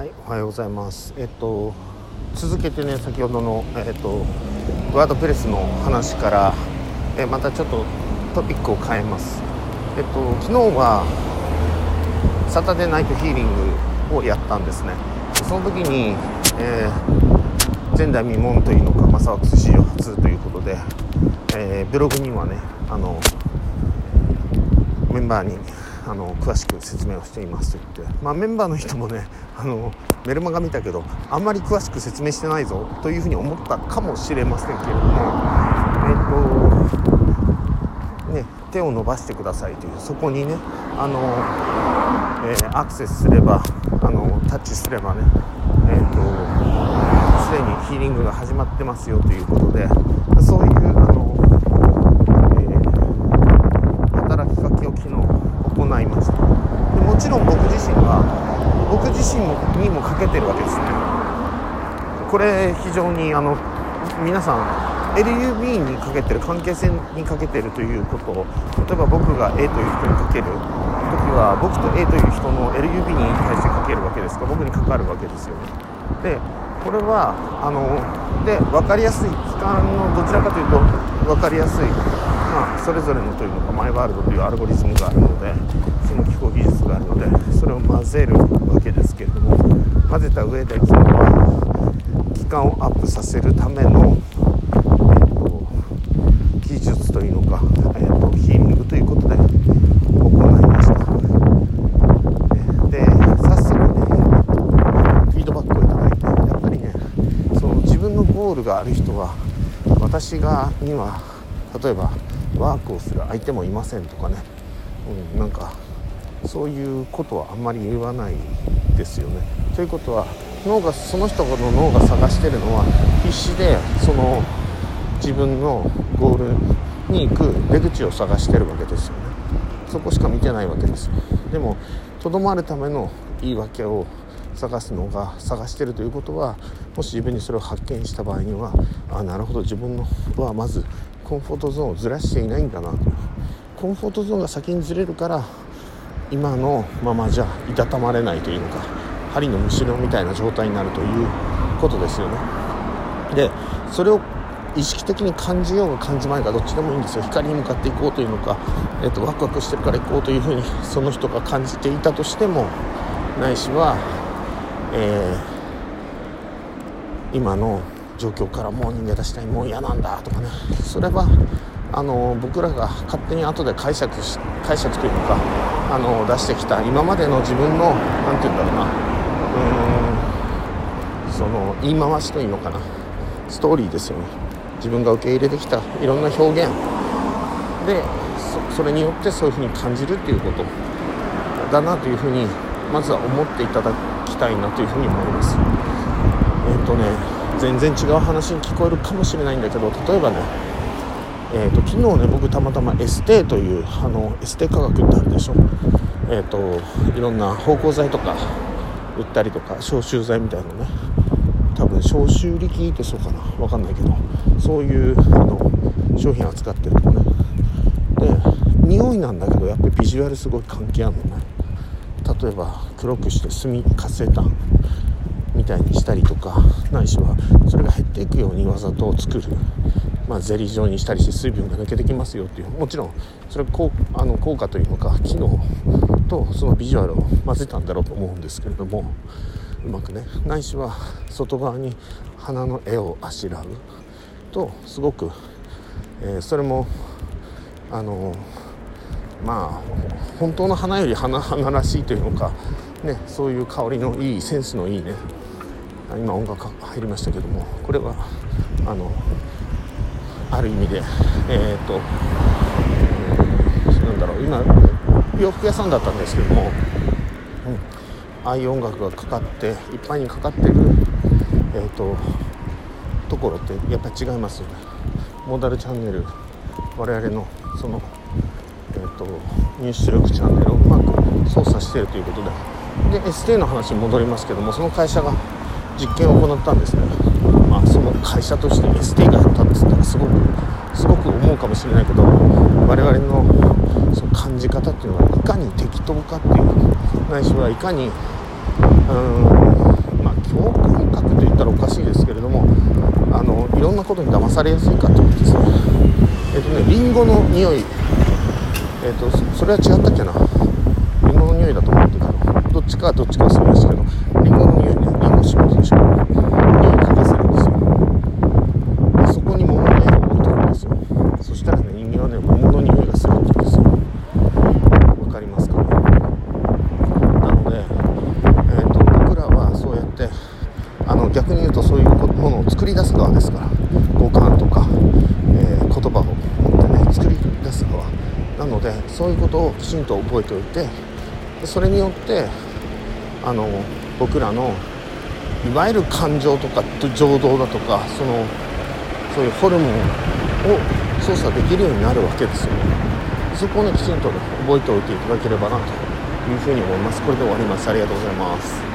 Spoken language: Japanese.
はい、おはようございます。えっと続けてね先ほどのえっとワードプレスの話からえまたちょっとトピックを変えます。えっと昨日はサタデーナイトヒーリングをやったんですね。その時に、えー前代未聞というのかマサワックス史上初ということで、えーブログにはねあのメンバーにあの詳しく説明をしていますと言って、まあ、メンバーの人もねあのメルマガ見たけどあんまり詳しく説明してないぞというふうに思ったかもしれませんけれども。えっ、とね手を伸ばしてくださいというそこにねあの、えーアクセスすればあのタッチすればねえっ、とすでにヒーリングが始まってますよということでそういうあの、えー働きかけを昨日行いましたでもちろん僕自身は僕自身にもかけてるわけですね。これ非常にあの皆さん LUB にかけてる関係性にかけてるということを例えば僕が A という人にかける時は僕と A という人の LUB に対してかけるわけですか僕に関わるわけですよね。でこれはあので分かりやすい期間のどちらかというと分かりやすい、まあ、それぞれのというのかマイワールドというアルゴリズムがあるのでその機構技術があるのでそれを混ぜるわけですけれども混ぜた上でその期間をアップさせるための、えっと技術というのか、えっとヒーリングということで行いました。で早速ねフィードバックをいただいてやっぱりねその自分のゴールがある人は私がには例えばワークをする相手もいませんとかね、うん、なんかそういうことはあんまり言わないですよね。ということは脳がその人の脳が探してるのは必死でその自分のゴールに行く出口を探してるわけですよね。そこしか見てないわけですでもとどまるための言い訳を探すのが探してるということはもし自分にそれを発見した場合にはあなるほど自分のはまずコンフォートゾーンをずらしていないんだなとコンフォートゾーンが先にずれるから今のままじゃいたたまれないというのか針のむしろみたいな状態になるということですよね。でそれを意識的に感じようが感じまいがどっちでもいいんですよ。光に向かっていこうというのか、えっとワクワクしてるから行こうというふうにその人が感じていたとしてもないしは、えー今の状況からもう逃げ出したいもう嫌なんだとかね。それはあの僕らが勝手に後で解釈し解釈というかあの出してきた今までの自分の何て言うんだろうな。うーん。その言い回しというのかな。ストーリーですよね。自分が受け入れてきたいろんな表現。でそれによってそういうふうに感じるっていうこと。だなというふうにまずは思っていただきたいなというふうに思います。えっ、とね全然違う話に聞こえるかもしれないんだけど例えばねえー、と昨日ね僕たまたまエステというあのエステ科学ってあるでしょ。えっ、といろんな芳香剤とか売ったりとか消臭剤みたいなのね。多分消臭力ってそうかな。分かんないけど。そういうあの商品扱ってるとね。で匂いなんだけどやっぱりビジュアルすごい関係あるのね。例えば黒くして炭活性炭みたいにしたりとかないしはそれが減っていくようにわざと作る、まあ、ゼリー状にしたりして水分が抜けてきますよっていうもちろんそれ効あの効果というのか機能とそのビジュアルを混ぜたんだろうと思うんですけれどもうまくねないしは外側に花の絵をあしらうとすごく、えーそれもあのまあ本当の花より花花らしいというのか、ね、そういう香りのいいセンスのいいね今音楽入りましたけどもこれはあのある意味でえっ、となんだろう今洋服屋さんだったんですけども、うん、ああいう音楽がかかっていっぱいにかかってるえっ、とところってやっぱり違いますよね。モーダルチャンネル我々のそのえー、と入出力チャンネルをうまく操作しているということで。で ST の話に戻りますけどもその会社が実験を行ったんですね、まあ、その会社として ST がやったんですったらすごくすごく思うかもしれないけど我々のその感じ方っていうのはいかに適当かっていうないしはいかにうーん表感覚といったらおかしいですけれどもあのいろんなことに騙されやすいかということです。ねえっ、とねリンゴの匂いえっ、とそれは違ったっけな？リンゴの匂いだと思うけどどっちかどっちか忘れましたけどリンゴの匂いねリンゴ霜でしょ匂い嗅かせるんですよでそこに桃の絵を置いてるんですよそしたらね人間はね桃の匂いがするんですよわかりますかねなので、えー、と僕らはそうやってあ逆に言うとそういうものを作り出す側ですから五感とか、えー言葉を持ってね作り出す側。なのでそういうことをきちんと覚えておいてそれによってあの僕らのいわゆる感情とか情動だとかそのそういうホルモンを操作できるようになるわけですよ。ねそこをねきちんとね覚えておいていただければなというふうに思います。これで終わります。ありがとうございます。